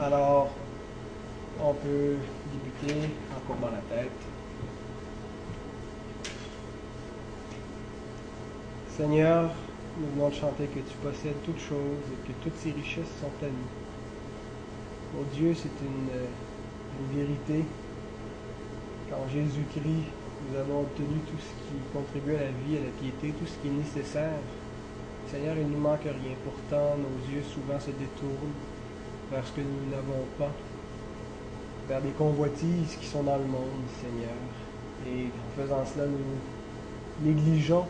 Alors, on peut débuter en courbant la tête. Seigneur, nous venons de chanter que tu possèdes toutes choses et que toutes ces richesses sont à nous. Oh Dieu, c'est une, une vérité. Qu'en Jésus-Christ, nous avons obtenu tout ce qui contribue à la vie, à la piété, tout ce qui est nécessaire. Seigneur, il ne nous manque rien. Pourtant, nos yeux souvent se détournent vers ce que nous n'avons pas, vers des convoitises qui sont dans le monde, Seigneur. Et en faisant cela, nous négligeons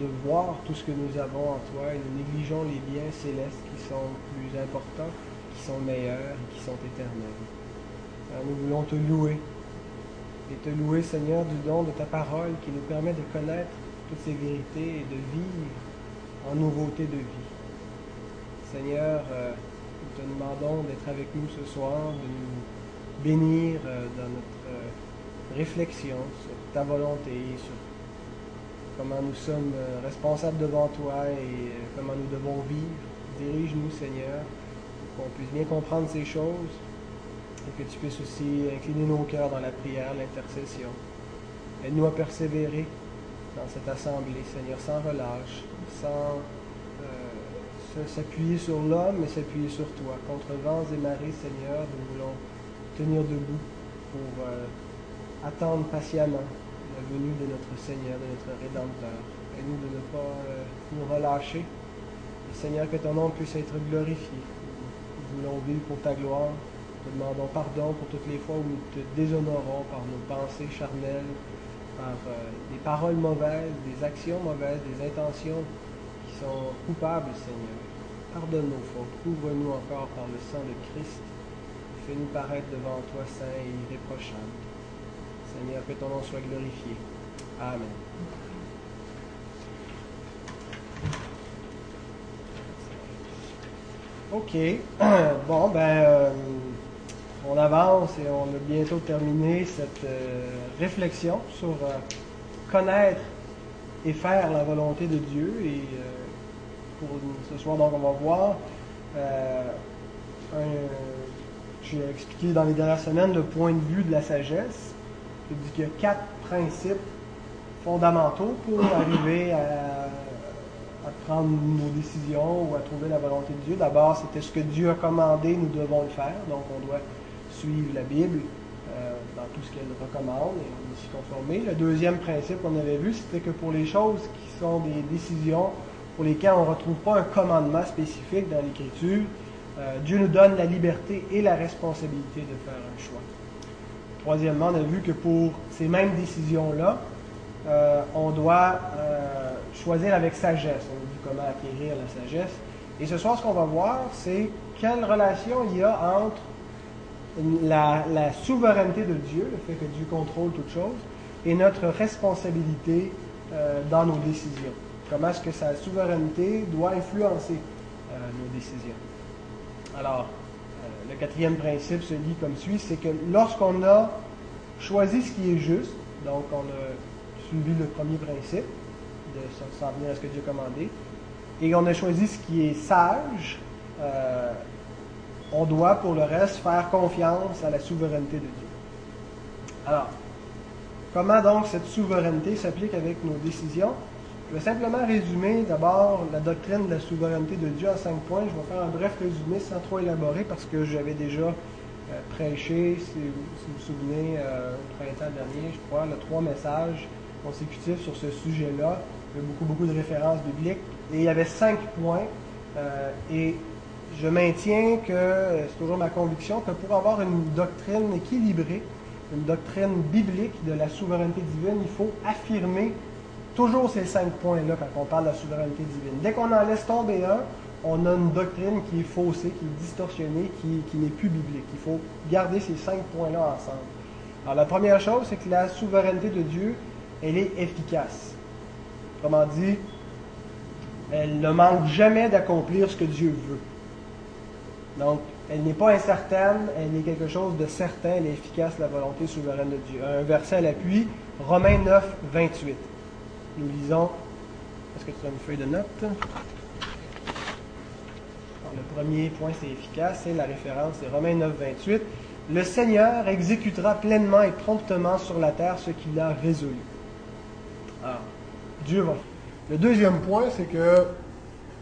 de voir tout ce que nous avons en toi et nous négligeons les biens célestes qui sont plus importants, qui sont meilleurs et qui sont éternels. Alors nous voulons te louer et te louer, Seigneur, du don de ta parole qui nous permet de connaître toutes ces vérités et de vivre en nouveauté de vie. Seigneur, euh, nous te demandons d'être avec nous ce soir, de nous bénir euh, dans notre euh, réflexion sur ta volonté, sur comment nous sommes responsables devant toi et comment nous devons vivre. Dirige-nous, Seigneur, pour qu'on puisse bien comprendre ces choses et que tu puisses aussi incliner nos cœurs dans la prière, l'intercession. Aide-nous à persévérer dans cette assemblée, Seigneur, sans relâche, sans euh, s'appuyer sur l'homme, mais s'appuyer sur toi. Contre vents et marées, Seigneur, nous voulons tenir debout pour euh, attendre patiemment la venue de notre Seigneur, de notre Rédempteur. Aide-nous de ne pas euh, nous relâcher. Seigneur, que ton nom puisse être glorifié. Nous voulons vivre pour ta gloire. Nous demandons pardon pour toutes les fois où nous te déshonorons par nos pensées charnelles, par euh, des paroles mauvaises, des actions mauvaises, des intentions qui sont coupables, Seigneur. Pardonne nos fautes, couvre-nous encore par le sang de Christ. Fais-nous paraître devant toi saint et irréprochable. Seigneur, que ton nom soit glorifié. Amen. OK. Bon, ben, euh, on avance et on a bientôt terminé cette euh, réflexion sur euh, connaître et faire la volonté de Dieu. Et pour ce soir, donc, on va voir. J'ai expliqué dans les dernières semaines le point de vue de la sagesse. Je dis qu'il y a quatre principes fondamentaux pour arriver à à prendre nos décisions ou à trouver la volonté de Dieu. D'abord, c'était ce que Dieu a commandé, nous devons le faire. Donc, on doit suivre la Bible euh, dans tout ce qu'elle recommande et s'y conformer. Le deuxième principe qu'on avait vu, c'était que pour les choses qui sont des décisions pour lesquelles on ne retrouve pas un commandement spécifique dans l'Écriture, euh, Dieu nous donne la liberté et la responsabilité de faire un choix. Troisièmement, on a vu que pour ces mêmes décisions-là, euh, on doit choisir avec sagesse. On dit comment acquérir la sagesse. Et ce soir, ce qu'on va voir, c'est quelle relation il y a entre la, souveraineté de Dieu, le fait que Dieu contrôle toutes choses, et notre responsabilité euh, dans nos décisions. Comment est-ce que sa souveraineté doit influencer euh, nos décisions? Alors, euh, le quatrième principe se dit comme suit, c'est que lorsqu'on a choisi ce qui est juste, donc on a suivi le premier principe, de s'en venir à ce que Dieu a commandé. Et on a choisi ce qui est sage. Euh, on doit, pour le reste, faire confiance à la souveraineté de Dieu. Alors, comment donc cette souveraineté s'applique avec nos décisions? Je vais simplement résumer d'abord la doctrine de la souveraineté de Dieu en cinq points. Je vais faire un bref résumé sans trop élaborer parce que j'avais déjà euh, prêché, si, vous vous souvenez, euh, au printemps dernier, je crois, trois messages consécutifs sur ce sujet-là. Il y a beaucoup, beaucoup de références bibliques. Et il y avait cinq points. Euh, et je maintiens que c'est toujours ma conviction que pour avoir une doctrine équilibrée, une doctrine biblique de la souveraineté divine, il faut affirmer toujours ces cinq points-là quand on parle de la souveraineté divine. Dès qu'on en laisse tomber un, on a une doctrine qui est faussée, qui est distorsionnée, qui, n'est plus biblique. Il faut garder ces cinq points-là ensemble. Alors la première chose, c'est que la souveraineté de Dieu, elle est efficace. Autrement dit, elle ne manque jamais d'accomplir ce que Dieu veut. Donc, elle n'est pas incertaine, elle est quelque chose de certain, elle est efficace, la volonté souveraine de Dieu. Un verset à l'appui, Romains 9, 28. Nous lisons. Est-ce que tu as une feuille de notes? premier point, c'est efficace, c'est la référence, c'est Romains 9, 28. Le Seigneur exécutera pleinement et promptement sur la terre ce qu'il a résolu. Alors, Dieu va. Le deuxième point, c'est que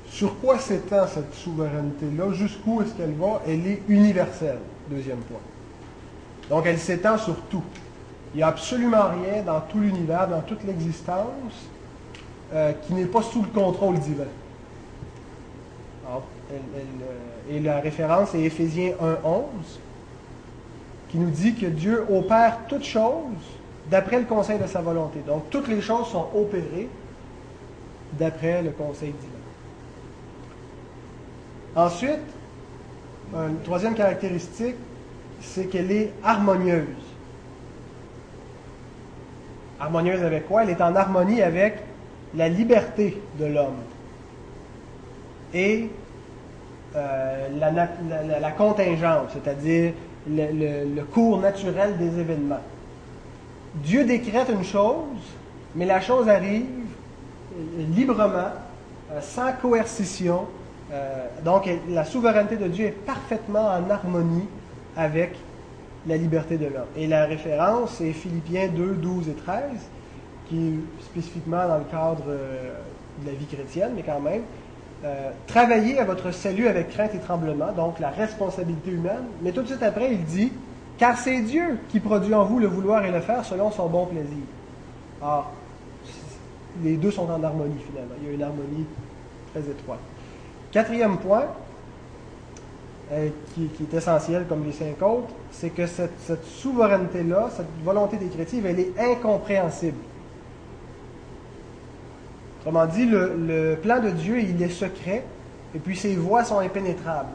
sur quoi s'étend cette souveraineté-là? Jusqu'où est-ce qu'elle va? Elle est universelle. Deuxième point. Donc, elle s'étend sur tout. Il n'y a absolument rien dans tout l'univers, dans toute l'existence, euh, qui n'est pas sous le contrôle divin. Euh, et la référence est Éphésiens 1.11, qui nous dit que Dieu opère toutes choses d'après le conseil de sa volonté. Donc, toutes les choses sont opérées d'après le conseil divin. Ensuite, une troisième caractéristique, c'est qu'elle est harmonieuse. Harmonieuse avec quoi? Elle est en harmonie avec la liberté de l'homme et euh, la, contingence, c'est-à-dire le, cours naturel des événements. Dieu décrète une chose, mais la chose arrive euh, librement, euh, sans coercition. donc la souveraineté de Dieu est parfaitement en harmonie avec la liberté de l'homme. Et la référence est Philippiens 2, 12 et 13, qui est spécifiquement dans le cadre de la vie chrétienne, mais quand même, euh, travaillez à votre salut avec crainte et tremblement, donc la responsabilité humaine. Mais tout de suite après, il dit, car c'est Dieu qui produit en vous le vouloir et le faire selon son bon plaisir. Alors, les deux sont en harmonie finalement. Il y a une harmonie très étroite. Quatrième point, euh, qui, est essentiel comme les cinq autres, c'est que cette, souveraineté-là, cette volonté des chrétiens, elle est incompréhensible. Autrement dit, le, plan de Dieu, il est secret, et puis ses voies sont impénétrables.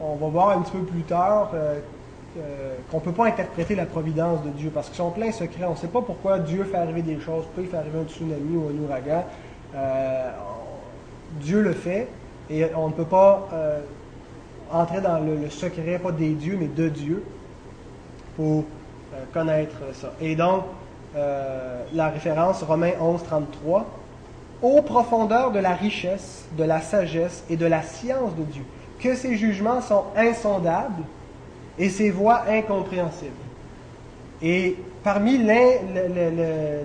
On va voir un petit peu plus tard euh, euh, qu'on ne peut pas interpréter la providence de Dieu, parce qu'ils sont pleins secrets. On ne sait pas pourquoi Dieu fait arriver des choses, pourquoi il fait arriver un tsunami ou un ouragan. Dieu le fait, et on ne peut pas entrer dans le, secret, pas des dieux, mais de Dieu, pour connaître ça. Et donc, euh, la référence Romains 11, 33, aux profondeurs de la richesse, de la sagesse et de la science de Dieu, que ses jugements sont insondables et ses voies incompréhensibles. Et parmi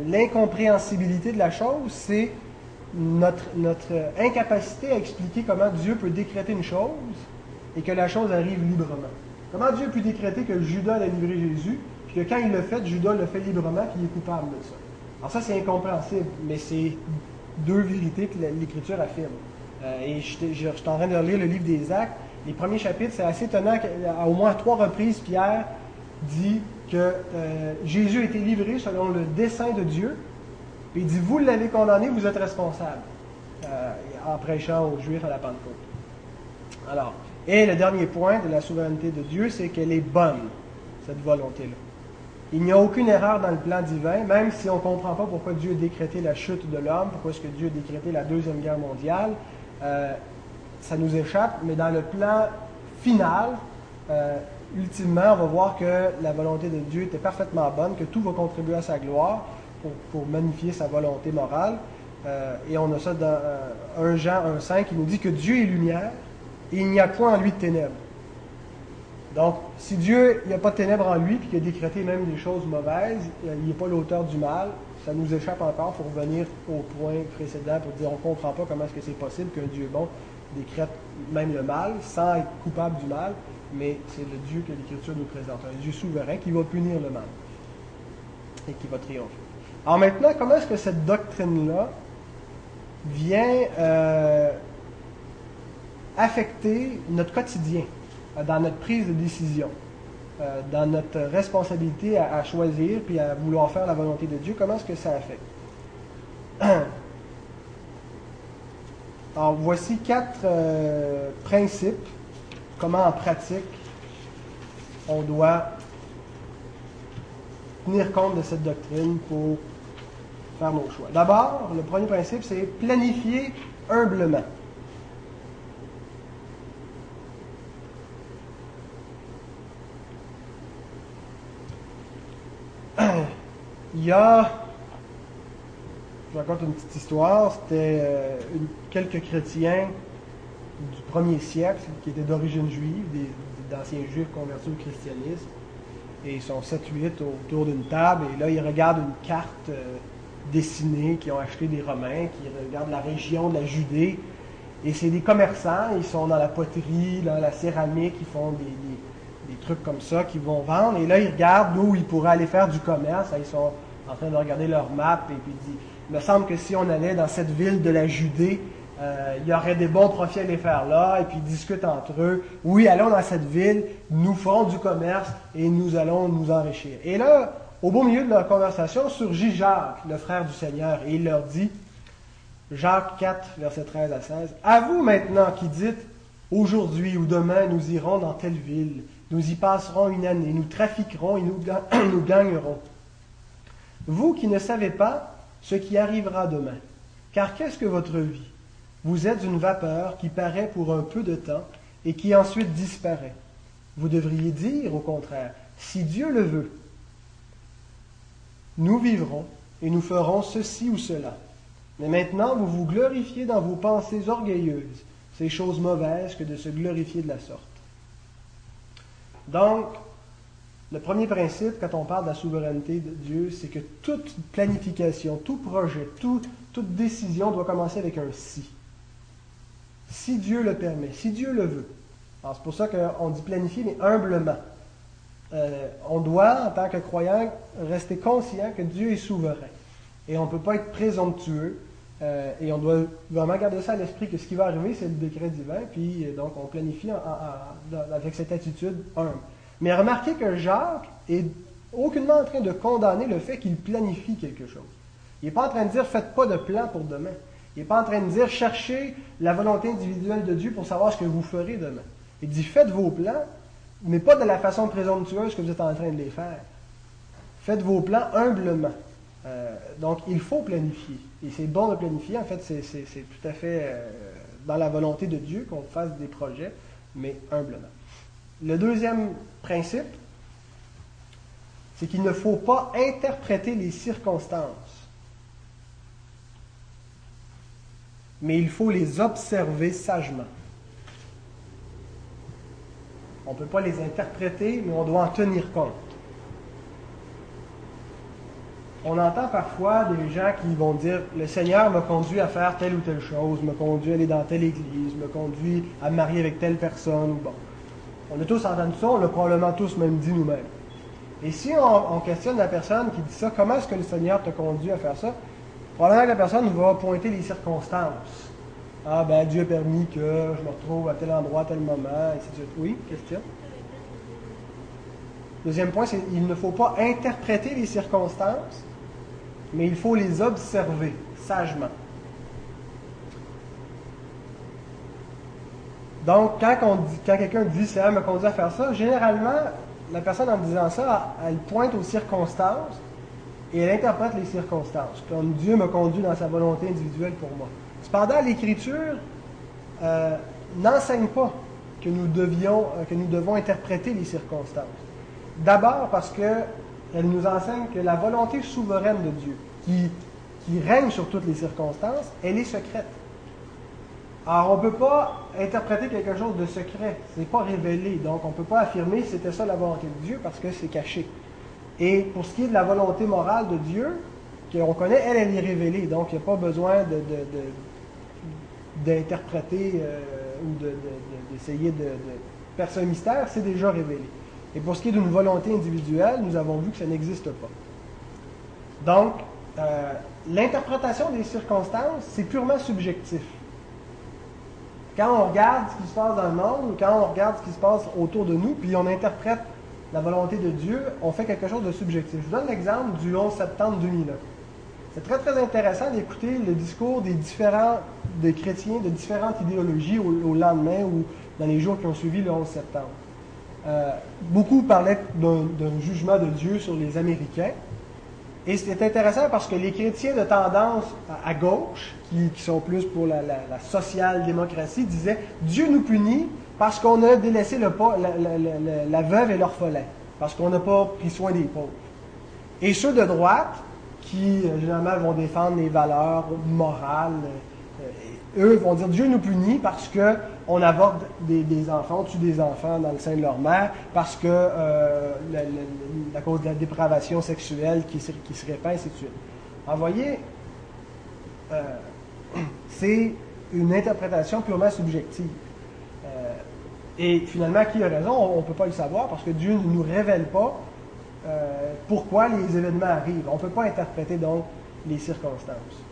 l'incompréhensibilité de la chose, c'est notre, notre incapacité à expliquer comment Dieu peut décréter une chose et que la chose arrive librement. Comment Dieu peut décréter que Judas a livré Jésus que quand il le fait, Judas le fait librement, qu'il est coupable de ça? Alors ça, c'est incompréhensible, mais c'est deux vérités que l'Écriture affirme. Euh, et je, suis en train de lire le livre des Actes. Les premiers chapitres, c'est assez étonnant qu'à au moins trois reprises, Pierre dit que euh, Jésus a été livré selon le dessein de Dieu. Puis il dit, vous l'avez condamné, vous êtes responsable. Euh, en prêchant aux Juifs à la Pentecôte. Alors, et le dernier point de la souveraineté de Dieu, c'est qu'elle est bonne, cette volonté-là. Il n'y a aucune erreur dans le plan divin, même si on ne comprend pas pourquoi Dieu a décrété la chute de l'homme, pourquoi est-ce que Dieu a décrété la Deuxième Guerre mondiale. Euh, ça nous échappe, mais dans le plan final, euh, ultimement, on va voir que la volonté de Dieu était parfaitement bonne, que tout va contribuer à sa gloire pour, magnifier sa volonté morale. Euh, et on a ça dans 1 Jean 1,5 qui nous dit que Dieu est lumière il n'y a point en lui de ténèbres. Donc, si Dieu, il n'y a pas de ténèbres en lui, puis qu'il a décrété même des choses mauvaises, il n'est pas l'auteur du mal, ça nous échappe encore pour revenir au point précédent, pour dire on ne comprend pas comment est-ce que c'est possible qu'un Dieu bon décrète même le mal, sans être coupable du mal, mais c'est le Dieu que l'Écriture nous présente, un Dieu souverain qui va punir le mal et qui va triompher. Alors maintenant, comment est-ce que cette doctrine-là vient euh, affecter notre quotidien euh, dans notre prise de décision, euh, dans notre responsabilité à, choisir puis à vouloir faire la volonté de Dieu, comment est-ce que ça affecte? Alors, voici quatre euh, principes, comment en pratique on doit tenir compte de cette doctrine pour faire nos choix. D'abord, le premier principe, c'est planifier humblement. Il y a, je raconte une petite histoire, c'était euh, quelques chrétiens du premier siècle, qui étaient d'origine juive, d'anciens juifs convertis au christianisme. Et ils sont 7-8 autour d'une table, et là, ils regardent une carte euh, dessinée qu'ils ont acheté des Romains, qui regardent la région de la Judée. Et c'est des commerçants, ils sont dans la poterie, dans la céramique, ils font des, des, trucs comme ça qu'ils vont vendre. Et là, ils regardent où ils pourraient aller faire du commerce. Ils sont en train de regarder leur map et puis disent, il me semble que si on allait dans cette ville de la Judée, euh, il y aurait des bons profits à les faire là, et puis ils discutent entre eux. Oui, allons dans cette ville, nous ferons du commerce et nous allons nous enrichir. Et là, au beau milieu de leur conversation, surgit Jacques, le frère du Seigneur, et il leur dit, Jacques 4, verset 13 à 16, À vous maintenant qui dites, aujourd'hui ou demain nous irons dans telle ville, nous y passerons une année, nous trafiquerons et nous gagnerons. Vous qui ne savez pas ce qui arrivera demain, car qu'est-ce que votre vie? Vous êtes une vapeur qui paraît pour un peu de temps et qui ensuite disparaît. Vous devriez dire, au contraire, si Dieu le veut, nous vivrons et nous ferons ceci ou cela. Mais maintenant, vous vous glorifiez dans vos pensées orgueilleuses. C'est chose mauvaise que de se glorifier de la sorte. Donc, le premier principe, quand on parle de la souveraineté de Dieu, c'est que toute planification, tout projet, toute décision doit commencer avec un si si Dieu le permet, si Dieu le veut. c'est pour ça qu'on dit planifier, mais humblement. Euh, on doit, en tant que croyant, rester conscient que Dieu est souverain. Et on ne peut pas être présomptueux. Euh, et on doit vraiment garder ça à l'esprit que ce qui va arriver, c'est le décret divin. Puis euh, donc on planifie avec cette attitude humble. Mais remarquez que Jacques est aucunement en train de condamner le fait qu'il planifie quelque chose. Il n'est pas en train de dire faites pas de plan pour demain. Il n'est pas en train de dire cherchez la volonté individuelle de Dieu pour savoir ce que vous ferez demain. Il dit faites vos plans, mais pas de la façon présomptueuse que vous êtes en train de les faire. Faites vos plans humblement. Euh, donc il faut planifier. Et c'est bon de planifier. En fait, c'est tout à fait euh, dans la volonté de Dieu qu'on fasse des projets, mais humblement. Le deuxième principe, c'est qu'il ne faut pas interpréter les circonstances mais il faut les observer sagement. On ne peut pas les interpréter, mais on doit en tenir compte. On entend parfois des gens qui vont dire Le Seigneur m'a conduit à faire telle ou telle chose, m'a conduit à aller dans telle église, m'a conduit à me marier avec telle personne. Bon. On a tous entendu ça, on l'a probablement tous même dit nous-mêmes. Et si on, on, questionne la personne qui dit ça, comment est-ce que le Seigneur t'a conduit à faire ça? Probablement que la personne va pointer les circonstances. Ah, ben Dieu a permis que je me retrouve à tel endroit, à tel moment, etc. Oui, question? Deuxième point, c'est qu'il ne faut pas interpréter les circonstances, mais il faut les observer sagement. Donc, quand, quand quelqu'un dit me conduit à faire ça, généralement, la personne en disant ça, elle pointe aux circonstances et elle interprète les circonstances, comme Dieu me conduit dans sa volonté individuelle pour moi. Cependant, l'Écriture euh, n'enseigne pas que nous, devions, euh, devons interpréter les circonstances. D'abord parce qu'elle nous enseigne que la volonté souveraine de Dieu, qui règne sur toutes les circonstances, elle est secrète. Alors, on ne peut pas interpréter quelque chose de secret. Ce n'est pas révélé. Donc, on ne peut pas affirmer que c'était ça la volonté de Dieu parce que c'est caché. Et pour ce qui est de la volonté morale de Dieu, qu'on connaît, elle, elle est révélée. Donc, il n'y a pas besoin d'interpréter euh, ou d'essayer de, faire ce mystère, c'est déjà révélé. Et pour ce qui est d'une volonté individuelle, nous avons vu que ça n'existe pas. Donc, euh, l'interprétation des circonstances, c'est purement subjectif. Quand on regarde ce qui se passe dans le monde, quand on regarde ce qui se passe autour de nous, puis on interprète la volonté de Dieu, on fait quelque chose de subjectif. Je vous donne l'exemple du 11 septembre 2001. C'est très très intéressant d'écouter le discours des différents chrétiens de différentes idéologies au, lendemain ou dans les jours qui ont suivi le 11 septembre. Euh, beaucoup parlaient d'un jugement de Dieu sur les Américains. Et c'était intéressant parce que les chrétiens de tendance à, gauche, qui, sont plus pour la, la social-démocratie, disaient Dieu nous punit parce qu'on a délaissé le, la, la, veuve et l'orphelin, parce qu'on n'a pas pris soin des pauvres. Et ceux de droite, qui euh, généralement vont défendre les valeurs morales, euh, eux vont dire Dieu nous punit parce que on avorte des, enfants, on tue des enfants dans le sein de leur mère, parce que euh, la, cause de la dépravation sexuelle qui se, qui se répand, ainsi de suite. voyez, euh, c'est une interprétation purement subjective. Euh, et finalement, qui a raison, on ne peut pas le savoir parce que Dieu ne nous révèle pas pourquoi les événements arrivent. On ne peut pas interpréter donc les circonstances.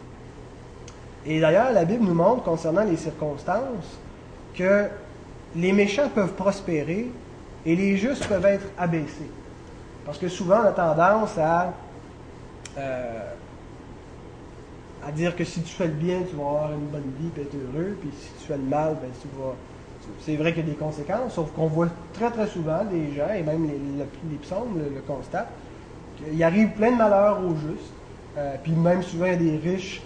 Et d'ailleurs, la Bible nous montre concernant les circonstances que les méchants peuvent prospérer et les justes peuvent être abaissés. Parce que souvent, on a tendance à, euh, à dire que si tu fais le bien, tu vas avoir une bonne vie et être heureux, puis si tu fais le mal, ben, tu vas. C'est vrai qu'il y a des conséquences, sauf qu'on voit très très souvent des gens, et même les, psaumes le, constatent, qu'il arrive plein de malheurs aux justes, euh, puis même souvent il y a des riches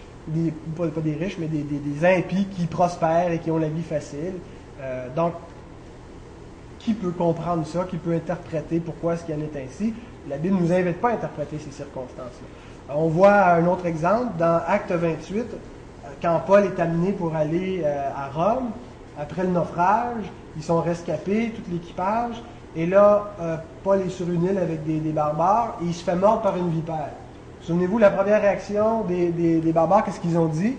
pas, des riches, mais des, impies qui prospèrent et qui ont la vie facile. Euh, donc, qui peut comprendre ça, qui peut interpréter pourquoi est-ce qu'il en est ainsi? La Bible ne nous invite pas à interpréter ces circonstances-là. On voit un autre exemple dans Acte 28, quand Paul est amené pour aller euh, à Rome, après le naufrage, ils sont rescapés, tout l'équipage, et là, euh, Paul est sur une île avec des, des barbares, et il se fait mordre par une vipère. Souvenez-vous, la première réaction des, barbares, qu'est-ce qu'ils ont dit?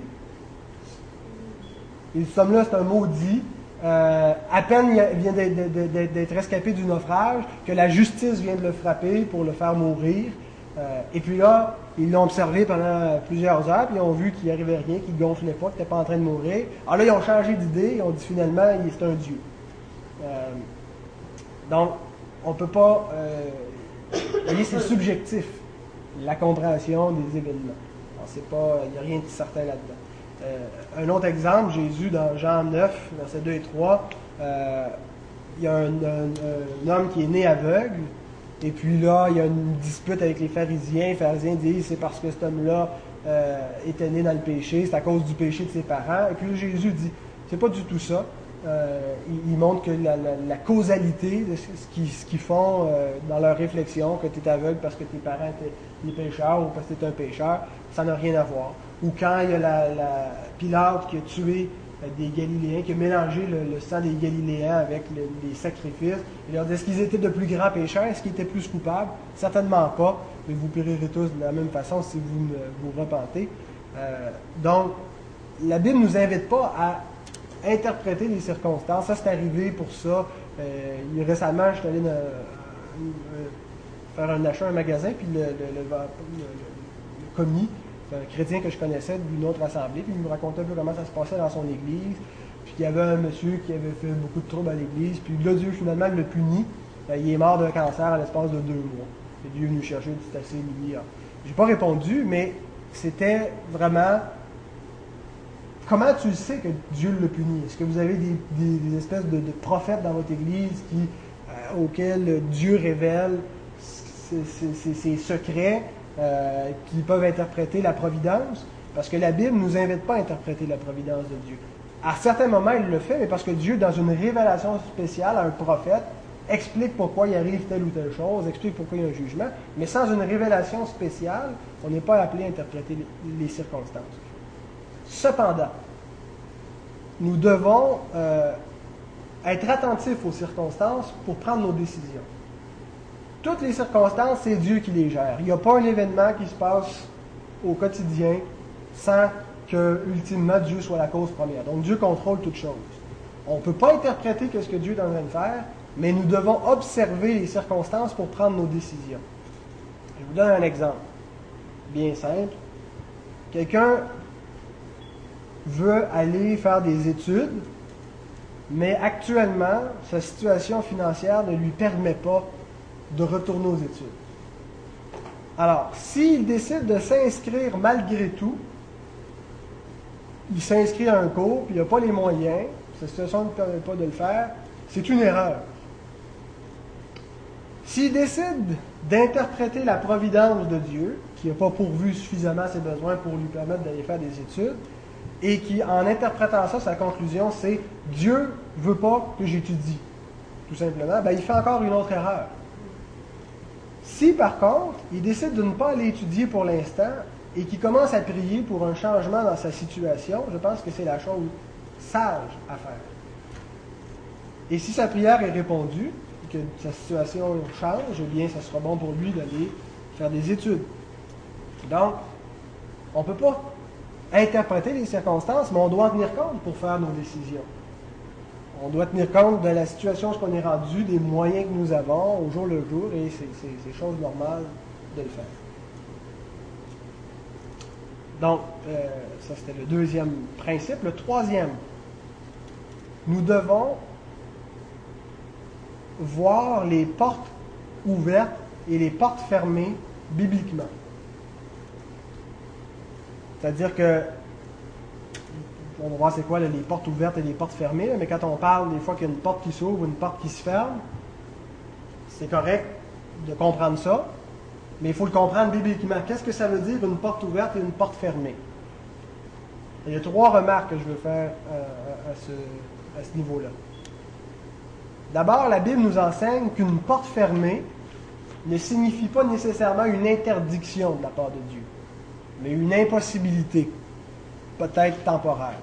Et ce là c'est un maudit. Euh, à peine il vient d'être escapé du naufrage, que la justice vient de le frapper pour le faire mourir. Euh, et puis là, ils l'ont observé pendant plusieurs heures, puis ils ont vu qu'il n'y arrivait rien, qu'il ne gonflait pas, qu'il n'était pas en train de mourir. Alors là, ils ont changé d'idée, ils ont dit finalement, c'est un Dieu. Euh, donc, on ne peut pas. vous voyez, c'est subjectif la compréhension des événements. Il n'y a rien de certain là-dedans. Euh, un autre exemple, Jésus dans Jean 9, versets 2 et 3, euh, il y a un, homme qui est né aveugle, et puis là, il y a une dispute avec les pharisiens. Les pharisiens disent c'est parce que cet homme-là euh, était né dans le péché, c'est à cause du péché de ses parents. Et puis Jésus dit c'est pas du tout ça. Il, montre que la, causalité de ce qu'ils font dans leur réflexion, que tu es aveugle parce que tes parents étaient des pécheurs ou parce que es un pécheur, ça n'a rien à voir. Ou quand il y a la, Pilate qui a tué euh, des Galiléens, qui a mélangé le, sang des Galiléens avec les sacrifices, il leur dit est-ce qu'ils étaient de plus grands pécheurs Est-ce qu'ils étaient plus coupables? Certainement pas, mais vous périrez tous de la même façon si vous vous repentez. donc, la Bible ne nous invite pas à interpréter les circonstances. Ça, c'est arrivé pour ça. Euh, récemment, je suis allé faire un achat à un magasin, puis le, commis, c'est un chrétien que je connaissais d'une autre assemblée, puis il me racontait un peu comment ça se passait dans son église. Puis qu'il y avait un monsieur qui avait fait beaucoup de troubles à l'église, puis là, Dieu finalement le punit. Ben, il est mort d'un cancer à l'espace de deux mois. Et Dieu est venu chercher, c'est assez humiliant. J'ai pas répondu, mais c'était vraiment comment tu sais que Dieu le punit? Est-ce que vous avez des, espèces de, prophètes dans votre Église qui, euh, auxquels Dieu révèle ses, secrets euh, qui peuvent interpréter la providence? Parce que la Bible ne nous invite pas à interpréter la providence de Dieu. À certains moments, il le fait, mais parce que Dieu, dans une révélation spéciale à un prophète, explique pourquoi il arrive telle ou telle chose, explique pourquoi il y a un jugement, mais sans une révélation spéciale, on n'est pas appelé à interpréter les circonstances. Cependant, nous devons euh, être attentifs aux circonstances pour prendre nos décisions. Toutes les circonstances, c'est Dieu qui les gère. Il n'y a pas un événement qui se passe au quotidien sans que, ultimement, Dieu soit la cause première. Donc, Dieu contrôle toutes choses. On ne peut pas interpréter ce que Dieu est en train de faire, mais nous devons observer les circonstances pour prendre nos décisions. Je vous donne un exemple bien simple. Quelqu'un veut aller faire des études, mais actuellement, sa situation financière ne lui permet pas de retourner aux études. Alors, s'il décide de s'inscrire malgré tout, il s'inscrit à un cours, puis il n'a pas les moyens, sa situation ne permet pas de le faire, c'est une erreur. S'il décide d'interpréter la providence de Dieu, qui n'a pas pourvu suffisamment ses besoins pour lui permettre d'aller faire des études, et qui, en interprétant ça, sa conclusion, c'est Dieu veut pas que j'étudie, tout simplement, ben, il fait encore une autre erreur. Si, par contre, il décide de ne pas aller étudier pour l'instant, et qui commence à prier pour un changement dans sa situation, je pense que c'est la chose sage à faire. Et si sa prière est répondue, que sa situation change, eh bien, ça sera bon pour lui d'aller faire des études. Donc, on ne peut pas interpréter les circonstances, mais on doit en tenir compte pour faire nos décisions. On doit tenir compte de la situation, ce qu'on est rendu, des moyens que nous avons au jour le jour, et c'est chose normale de le faire. Donc, euh, ça c'était le deuxième principe. Le troisième, nous devons voir les portes ouvertes et les portes fermées bibliquement. C'est-à-dire que, on va voir c'est quoi les portes ouvertes et les portes fermées, mais quand on parle des fois qu'il y a une porte qui s'ouvre ou une porte qui se ferme, c'est correct de comprendre ça, mais il faut le comprendre bibliquement. Qu'est-ce que ça veut dire une porte ouverte et une porte fermée? il y a trois remarques que je veux faire euh, à ce, à ce niveau-là. D'abord, la Bible nous enseigne qu'une porte fermée ne signifie pas nécessairement une interdiction de la part de Dieu, mais une impossibilité, peut-être temporaire.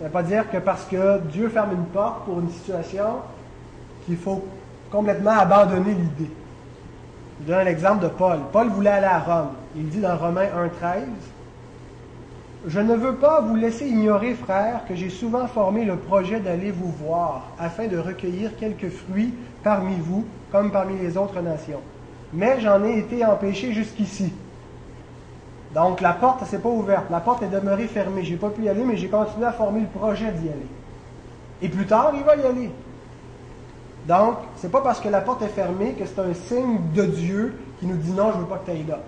Ça ne veut pas dire que parce que Dieu ferme une porte pour une situation, qu'il faut complètement abandonner l'idée. Je donne l'exemple de Paul. Paul voulait aller à Rome. Il dit dans Romains 1.13, je ne veux pas vous laisser ignorer, frères, que j'ai souvent formé le projet d'aller vous voir, afin de recueillir quelques fruits parmi vous, comme parmi les autres nations. Mais j'en ai été empêché jusqu'ici. Donc la porte s'est pas ouverte, la porte est demeurée fermée. Je n'ai pas pu y aller, mais j'ai continué à former le projet d'y aller. Et plus tard, il va y aller. Donc, ce n'est pas parce que la porte est fermée que c'est un signe de Dieu qui nous dit non, je ne veux pas que tu ailles là.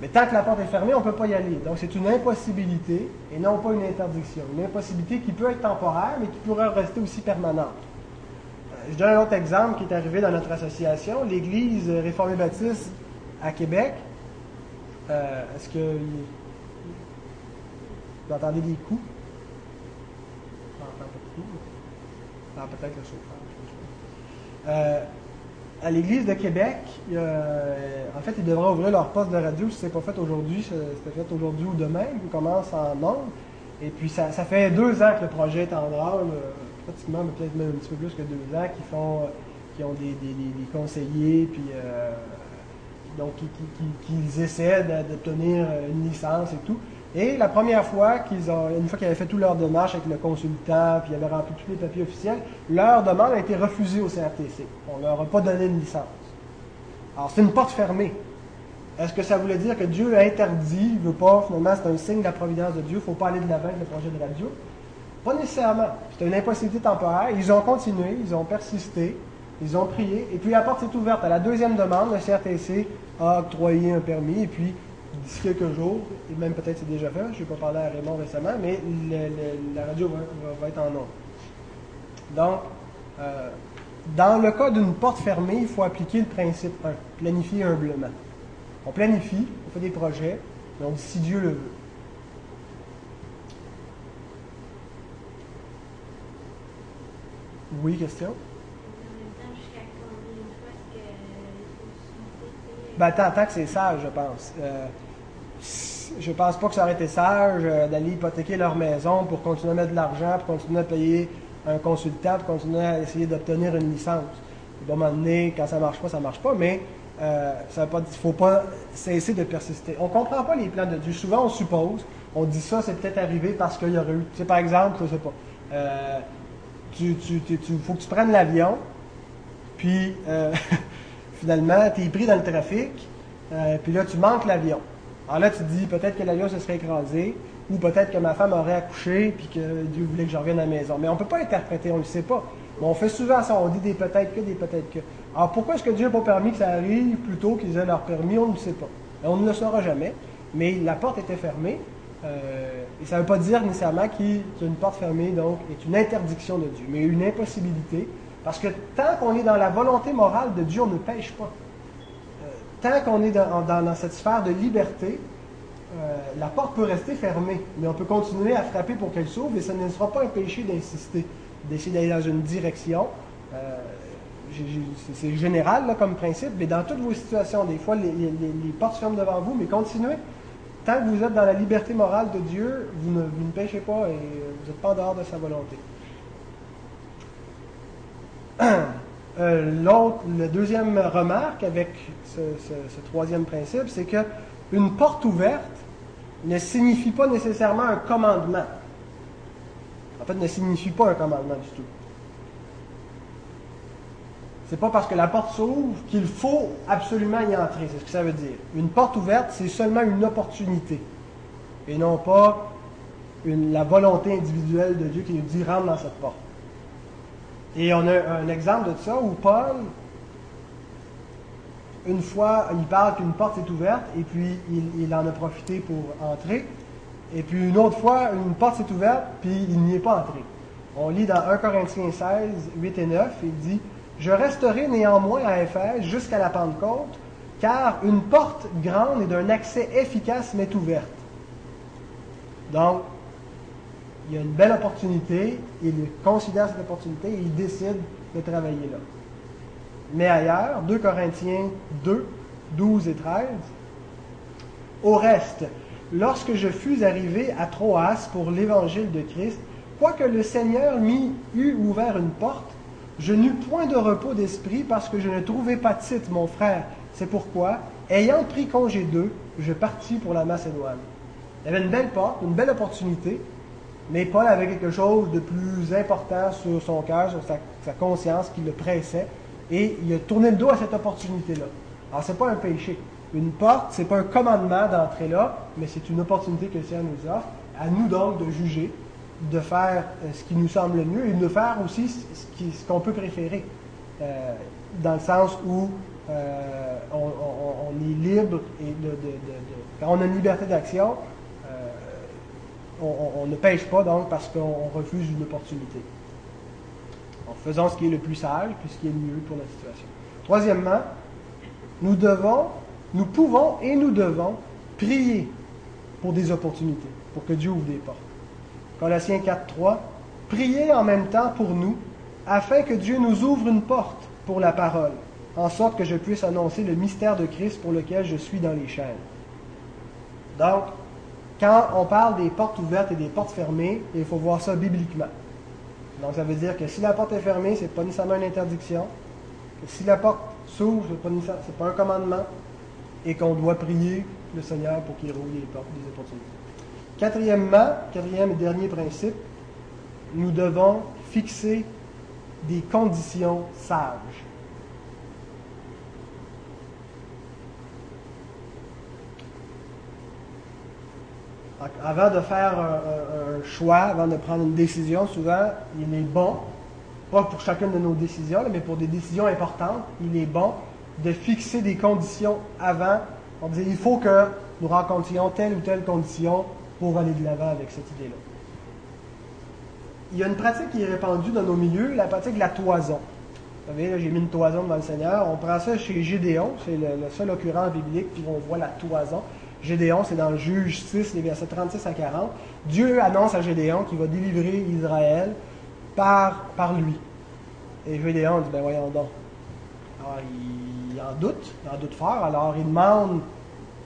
Mais tant que la porte est fermée, on ne peut pas y aller. Donc c'est une impossibilité et non pas une interdiction. Une impossibilité qui peut être temporaire, mais qui pourrait rester aussi permanente. Euh, je donne un autre exemple qui est arrivé dans notre association, l'Église réformée baptiste à Québec. Euh, est-ce que vous entendez des coups? Ah, peut-être le chauffeur. Euh, à l'Église de Québec, en fait, ils devraient ouvrir leur poste de radio si ce n'est pas fait aujourd'hui, c'était fait aujourd'hui ou demain, ils commencent en nombre. Et puis, ça, fait deux ans que le projet est en branle, pratiquement, peut-être même un petit peu plus que deux ans, qui font, qui ont des, conseillers, puis euh, donc qui, essaient d'obtenir une licence et tout. Et la première fois qu'ils ont, une fois qu'ils avaient fait toutes leurs démarches avec le consultant, puis ils avaient rempli tous les papiers officiels, leur demande a été refusée au CRTC. On ne leur a pas donné une licence. Alors, c'est une porte fermée. Est-ce que ça voulait dire que Dieu a interdit, il ne veut pas, finalement, c'est un signe de la providence de Dieu, il ne faut pas aller de l'avant avec le projet de radio? Pas nécessairement. C'était une impossibilité temporaire. Ils ont continué, ils ont persisté, ils ont prié, et puis la porte s'est ouverte. À la deuxième demande, le CRTC a octroyé un permis, et puis d'ici quelques jours, et même peut-être c'est déjà fait, je n'ai pas parlé à Raymond récemment, mais la radio va, être en ordre. Donc, euh, dans le cas d'une porte fermée, il faut appliquer le principe 1, planifier humblement. On planifie, on fait des projets, mais on dit si Dieu le veut. Oui, question? Ben, tant, que c'est ça, je pense. Euh, je pense pas que ça aurait été sage euh, d'aller hypothéquer leur maison pour continuer à mettre de l'argent, pour continuer à payer un consultant, pour continuer à essayer d'obtenir une licence. À un moment donné, quand ça marche pas, ça marche pas, mais euh, ne faut pas cesser de persister. On comprend pas les plans de Dieu. Souvent, on suppose, on dit ça, c'est peut-être arrivé parce qu'il y aurait eu. Tu sais, par exemple, je sais pas, euh, tu, faut que tu prennes l'avion, puis finalement, tu es pris dans le trafic, puis là, tu manques l'avion. Alors là, tu te dis peut-être que l'avion se serait écrasé, ou peut-être que ma femme aurait accouché, puis que Dieu voulait que je revienne à la maison. Mais on ne peut pas interpréter, on ne le sait pas. Mais on fait souvent ça, on dit des peut-être que, des peut-être que. Alors pourquoi est-ce que Dieu n'a pas permis que ça arrive plutôt qu'ils aient leur permis? On ne le sait pas. on ne le saura jamais. Mais la porte était fermée. Euh, et ça ne veut pas dire nécessairement qu'une porte fermée, donc, est une interdiction de Dieu, mais une impossibilité. Parce que tant qu'on est dans la volonté morale de Dieu, on ne pêche pas tant qu'on est dans, cette sphère de liberté, euh, la porte peut rester fermée, mais on peut continuer à frapper pour qu'elle s'ouvre et ce ne sera pas un péché d'insister, d'essayer d'aller dans une direction. Euh, c'est général comme principe, mais dans toutes vos situations, des fois, les, portes ferment devant vous, mais continuez. Tant que vous êtes dans la liberté morale de Dieu, vous ne, péchez pas et vous n'êtes pas en dehors de sa volonté. Euh, la deuxième remarque avec ce, troisième principe, c'est que une porte ouverte ne signifie pas nécessairement un commandement. En fait, ne signifie pas un commandement du tout. C'est pas parce que la porte s'ouvre qu'il faut absolument y entrer. C'est ce que ça veut dire. Une porte ouverte, c'est seulement une opportunité. Et non pas la volonté individuelle de Dieu qui nous dit rentre dans cette porte. Et on a un exemple de ça où Paul, une fois, il parle qu'une porte est ouverte et puis il, en a profité pour entrer. Et puis une autre fois, une porte s'est ouverte puis il n'y est pas entré. On lit dans 1 Corinthiens 16, 8 et 9, il dit Je resterai néanmoins à Éphèse jusqu'à la Pentecôte, car une porte grande et d'un accès efficace m'est ouverte. Donc, il y a une belle opportunité, il considère cette opportunité et il décide de travailler là. Mais ailleurs, 2 Corinthiens 2, 12 et 13, au reste, lorsque je fus arrivé à Troas pour l'évangile de Christ, quoique le Seigneur m'y eût ouvert une porte, je n'eus point de repos d'esprit parce que je ne trouvais pas titre, mon frère. C'est pourquoi, ayant pris congé d'eux, je partis pour la Macédoine. Il y avait une belle porte, une belle opportunité, mais Paul avait quelque chose de plus important sur son cœur, sur sa, conscience qui le pressait, et il a tourné le dos à cette opportunité-là. Alors, ce n'est pas un péché. Une porte, ce n'est pas un commandement d'entrer là, mais c'est une opportunité que le Seigneur nous offre. À nous donc de juger, de faire euh, ce qui nous semble le mieux et de faire aussi ce qu'on peut préférer. Euh, dans le sens où euh, on, est libre et de, quand on a une liberté d'action, on, ne pêche pas donc parce qu'on refuse une opportunité. En faisant ce qui est le plus sage, puis ce qui est le mieux pour la situation. Troisièmement, nous devons, nous pouvons et nous devons prier pour des opportunités, pour que Dieu ouvre des portes. Colossiens 4.3, priez en même temps pour nous, afin que Dieu nous ouvre une porte pour la parole, en sorte que je puisse annoncer le mystère de Christ pour lequel je suis dans les chaînes. Donc, quand on parle des portes ouvertes et des portes fermées, il faut voir ça bibliquement. Donc ça veut dire que si la porte est fermée, ce n'est pas nécessairement une interdiction. Si la porte s'ouvre, ce n'est pas, pas, un commandement. Et qu'on doit prier le Seigneur pour qu'il roule les portes des opportunités. Quatrièmement, quatrième et dernier principe, nous devons fixer des conditions sages. Avant de faire un, choix, avant de prendre une décision, souvent, il est bon, pas pour chacune de nos décisions, mais pour des décisions importantes, il est bon de fixer des conditions avant. On disait, il faut que nous rencontrions telle ou telle condition pour aller de l'avant avec cette idée-là. Il y a une pratique qui est répandue dans nos milieux, la pratique de la toison. Vous savez, j'ai mis une toison devant le Seigneur. On prend ça chez Gédéon, c'est le, le seul occurrence biblique où on voit la toison. Gédéon, c'est dans le Juge 6, les versets 36 à 40. Dieu annonce à Gédéon qu'il va délivrer Israël par, par lui. Et Gédéon dit, ben voyons donc. Alors, il, en doute, il en doute fort. Alors, il demande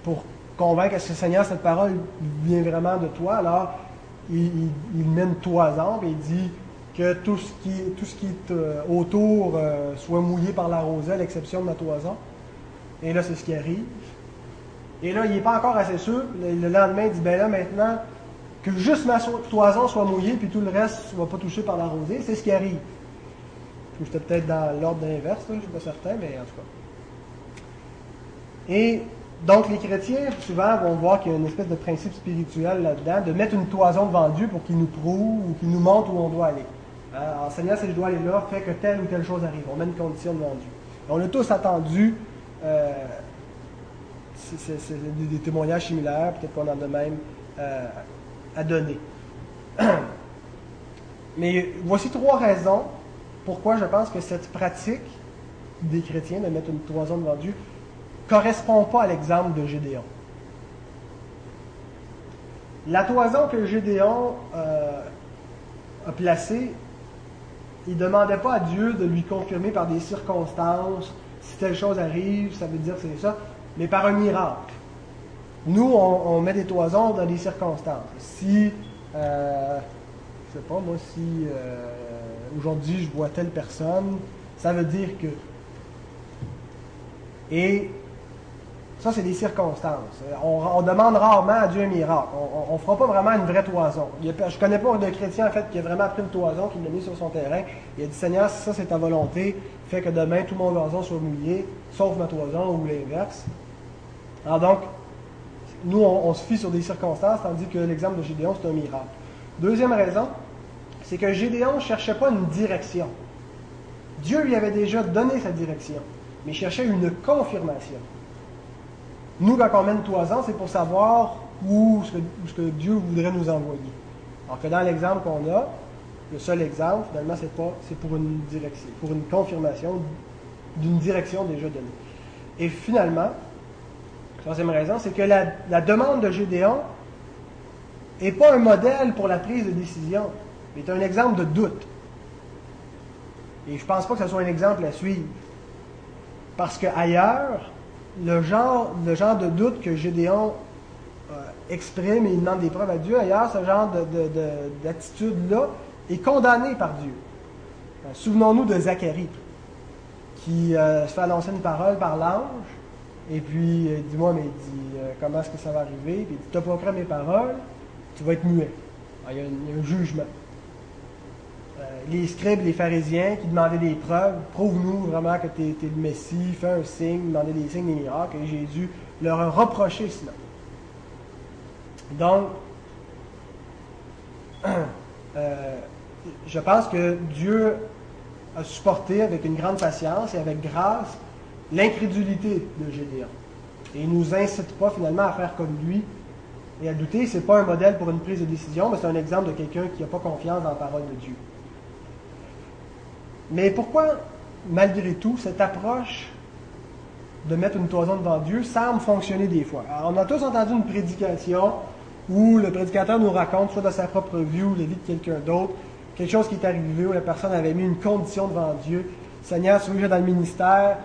pour convaincre que ce Seigneur, cette parole vient vraiment de toi? Alors, il, met une toison et il dit que tout ce qui, tout ce qui est euh, autour euh, soit mouillé par la rosée, à l'exception de la toison. Et là, c'est ce qui arrive. Et là, il n'est pas encore assez sûr. Le, lendemain, il dit Ben là, maintenant, que juste ma toison soit mouillée, puis tout le reste ne va pas toucher par la rosée. C'est ce qui arrive. J'étais peut-être dans l'ordre inverse, je ne suis pas certain, mais en tout cas. Et donc, les chrétiens, souvent, vont voir qu'il y a une espèce de principe spirituel là-dedans, de mettre une toison devant Dieu pour qu'il nous prouve ou qu'il nous montre où on doit aller. Alors, Seigneur, si je dois aller là, fait que telle ou telle chose arrive. On met une condition devant Dieu. on a tous attendu euh, c'est des, témoignages similaires, peut-être qu'on en a même euh, à donner. Mais voici trois raisons pourquoi je pense que cette pratique des chrétiens de mettre une toison devant Dieu correspond pas à l'exemple de Gédéon. La toison que Gédéon euh, a placée il ne demandait pas à Dieu de lui confirmer par des circonstances, si telle chose arrive, ça veut dire que c'est ça, mais par un miracle. Nous, on, met des toisons dans des circonstances. Si, euh, je sais pas, moi, si euh, aujourd'hui je vois telle personne, ça veut dire que. Et ça, c'est des circonstances. On, demande rarement à Dieu un miracle. On ne fera pas vraiment une vraie toison. je ne connais pas de chrétien, en fait, qui a vraiment pris une toison, qui l'a mis sur son terrain. Il a dit, Seigneur, si ça, c'est ta volonté, fait que demain, tout mon gazon soit mouillé, sauf ma toison ou l'inverse. Alors donc, nous, on, se fie sur des circonstances, tandis que l'exemple de Gédéon, c'est un miracle. Deuxième raison, c'est que Gédéon ne cherchait pas une direction. Dieu lui avait déjà donné sa direction, mais il cherchait une confirmation. Nous, quand on mène toison, c'est pour savoir où ce, que, Dieu voudrait nous envoyer. Alors que dans l'exemple qu'on a, le seul exemple, finalement, c'est pas, c'est pour une direction, pour une confirmation d'une direction déjà donnée. Et finalement, troisième raison, c'est que la, demande de Gédéon n'est pas un modèle pour la prise de décision, mais est un exemple de doute. Et je ne pense pas que ce soit un exemple à suivre. Parce qu'ailleurs, le genre, le genre de doute que Gédéon euh, exprime et il demande des preuves à Dieu, ailleurs, ce genre d'attitude-là est condamné par Dieu. Euh, souvenons-nous de Zacharie, qui euh, se fait annoncer une parole par l'ange, et puis dis-moi, mais dit, comment est-ce que ça va arriver? Puis il dit, tu n'as pas mes paroles, tu vas être muet. il y a un jugement. Euh, les scribes, les pharisiens qui demandaient des preuves, prouve-nous vraiment que tu es, le Messie, fais un signe, demandez des signes, des miracles, et Jésus leur a reproché cela. Donc, euh, je pense que Dieu a supporté avec une grande patience et avec grâce l'incrédulité de Gédéon. Et il ne nous incite pas finalement à faire comme lui et à douter. Ce n'est pas un modèle pour une prise de décision, mais c'est un exemple de quelqu'un qui n'a pas confiance dans la parole de Dieu. Mais pourquoi, malgré tout, cette approche de mettre une toison devant Dieu semble fonctionner des fois? On a tous entendu une prédication où le prédicateur nous raconte, soit de sa propre vie ou la vie de quelqu'un d'autre, quelque chose qui est arrivé où la personne avait mis une condition devant Dieu. Seigneur, si vous dans le ministère,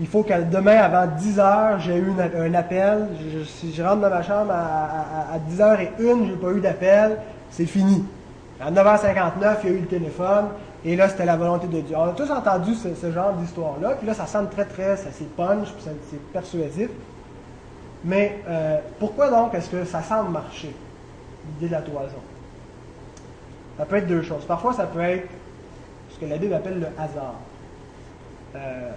il faut que demain, avant 10 heures, j'ai eu un appel. si je rentre dans ma chambre à, 10 h et une, je n'ai pas eu d'appel, c'est fini. À 9h59, il y a eu le téléphone. Et là, c'était la volonté de Dieu. On a tous entendu ce, genre d'histoire-là, puis là, ça semble très, très, ça c'est punch, puis c'est persuasif. Mais euh, pourquoi donc est-ce que ça semble marcher, l'idée de la toison? Ça peut être deux choses. Parfois, ça peut être ce que la Bible appelle le hasard. Euh,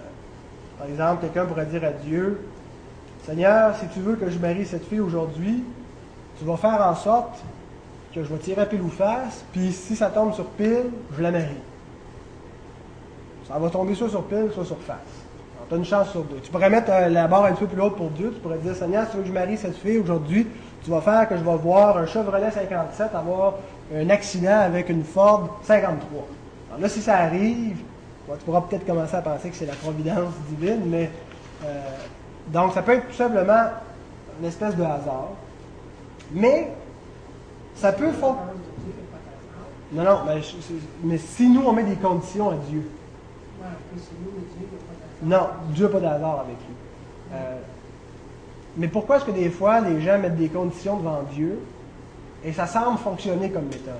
par exemple, quelqu'un pourrait dire à Dieu, Seigneur, si tu veux que je marie cette fille aujourd'hui, tu vas faire en sorte que je vais tirer pile ou face, puis si ça tombe sur pile, je la marie. Ça va tomber soit sur pile, soit sur face. Tu as une chance sur deux. Tu pourrais mettre euh, la barre un peu plus haute pour Dieu. Tu pourrais dire, Seigneur, si tu veux que je marie cette fille aujourd'hui, tu vas faire que je vais voir un Chevrolet 57 avoir un accident avec une Ford 53. Alors là, si ça arrive, tu pourras peut-être commencer à penser que c'est la providence divine, mais euh, donc ça peut être tout simplement une espèce de hasard. Mais ça peut faire. Non, non, mais, mais si nous on met des conditions à Dieu, non, Dieu n'a pas d'hasard avec lui. Euh, mais pourquoi est-ce que des fois les gens mettent des conditions devant Dieu et ça semble fonctionner comme méthode?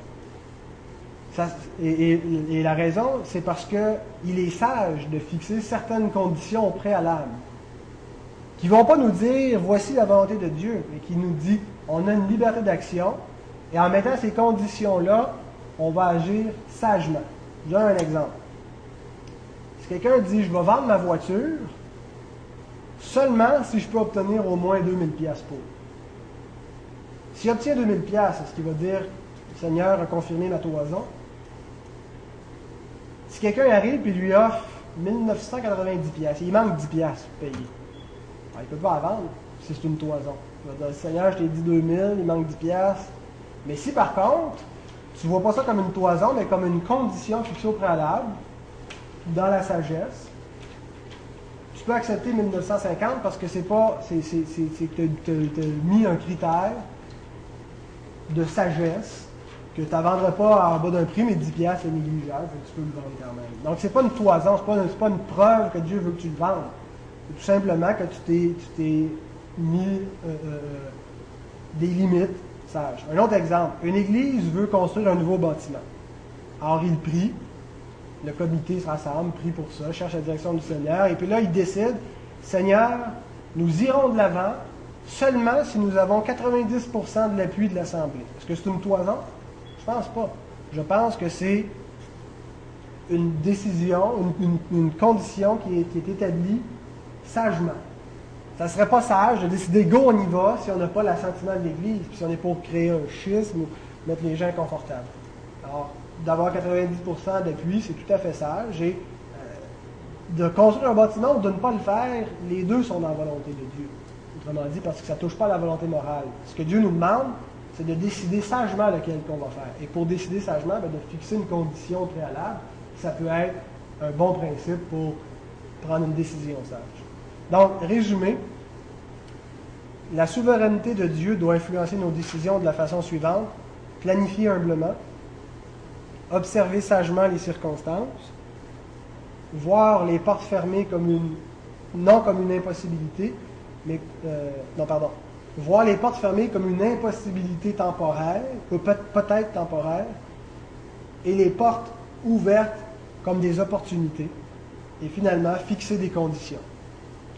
Et, la raison, c'est parce qu'il est sage de fixer certaines conditions au préalable, qui ne vont pas nous dire voici la volonté de Dieu, mais qui nous dit on a une liberté d'action, et en mettant ces conditions-là, on va agir sagement. Je donne un exemple. Si quelqu'un dit je vais vendre ma voiture, seulement si je peux obtenir au moins 2000 pièces pour. S'il obtient 2000 pièces, est-ce qu'il va dire Seigneur a confirmé ma toison? Si quelqu'un arrive et lui offre 1990 pièces, il manque 10 pièces pour payer. il ne peut pas la vendre si c'est une toison. Il va dire Seigneur, je t'ai dit 2000, il manque 10 pièces. Mais si par contre, tu ne vois pas ça comme une toison, mais comme une condition fixée au préalable, dans la sagesse. Tu peux accepter 1950 parce que c'est pas. C'est que tu as mis un critère de sagesse que tu ne vendrais pas en bas d'un prix, mais 10 piastres c'est négligeable, tu peux le vendre quand même. Donc, ce n'est pas une toison, ce n'est pas, une preuve que Dieu veut que tu le vendes. C'est tout simplement que tu t'es mis euh, euh, des limites sages. Un autre exemple, une église veut construire un nouveau bâtiment. Alors, il prie, le comité se rassemble, prie pour ça, cherche la direction du Seigneur, et puis là, il décide, Seigneur, nous irons de l'avant seulement si nous avons 90% de l'appui de l'Assemblée. Est-ce que c'est une toison? Je pense pas. Je pense que c'est une décision, une, condition qui est, établie sagement. Ça ne serait pas sage de décider go, on y va si on n'a pas l'assentiment de l'Église, puis si on est pour créer un schisme ou mettre les gens confortables. Alors, d'avoir 90% d'appui, c'est tout à fait sage. Et euh, de construire un bâtiment ou de ne pas le faire, les deux sont dans la volonté de Dieu. Autrement dit, parce que ça ne touche pas à la volonté morale. Ce que Dieu nous demande, c'est de décider sagement lequel qu'on va faire. Et pour décider sagement, ben, de fixer une condition préalable, ça peut être un bon principe pour prendre une décision sage. Donc, résumé, la souveraineté de Dieu doit influencer nos décisions de la façon suivante. Planifier humblement, observer sagement les circonstances, voir les portes fermées comme une, non comme une impossibilité, mais, euh, non, pardon, voir les portes fermées comme une impossibilité temporaire, peut-être temporaire, et les portes ouvertes comme des opportunités, et finalement fixer des conditions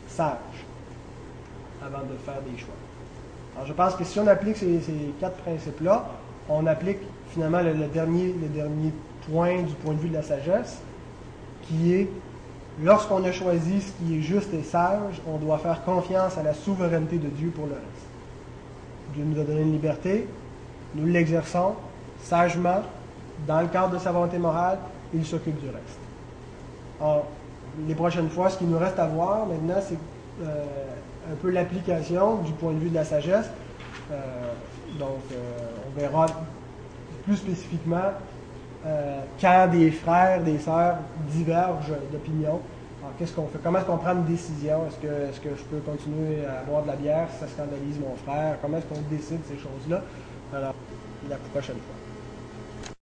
sages avant de faire des choix. Alors je pense que si on applique ces, quatre principes-là, on applique finalement le, dernier, le dernier point du point de vue de la sagesse, qui est lorsqu'on a choisi ce qui est juste et sage, on doit faire confiance à la souveraineté de Dieu pour le reste. Dieu nous a donné une liberté, nous l'exerçons sagement, dans le cadre de sa volonté morale, il s'occupe du reste. Alors, les prochaines fois, ce qu'il nous reste à voir maintenant, c'est euh, un peu l'application du point de vue de la sagesse. Euh, donc, euh, on verra plus spécifiquement quand des frères, des sœurs divergent d'opinion qu'est-ce qu'on fait? Comment est-ce qu'on prend une décision? Est-ce que, est que je peux continuer à boire de la bière? Si ça scandalise mon frère? Comment est-ce qu'on décide ces choses-là? Alors, la prochaine fois.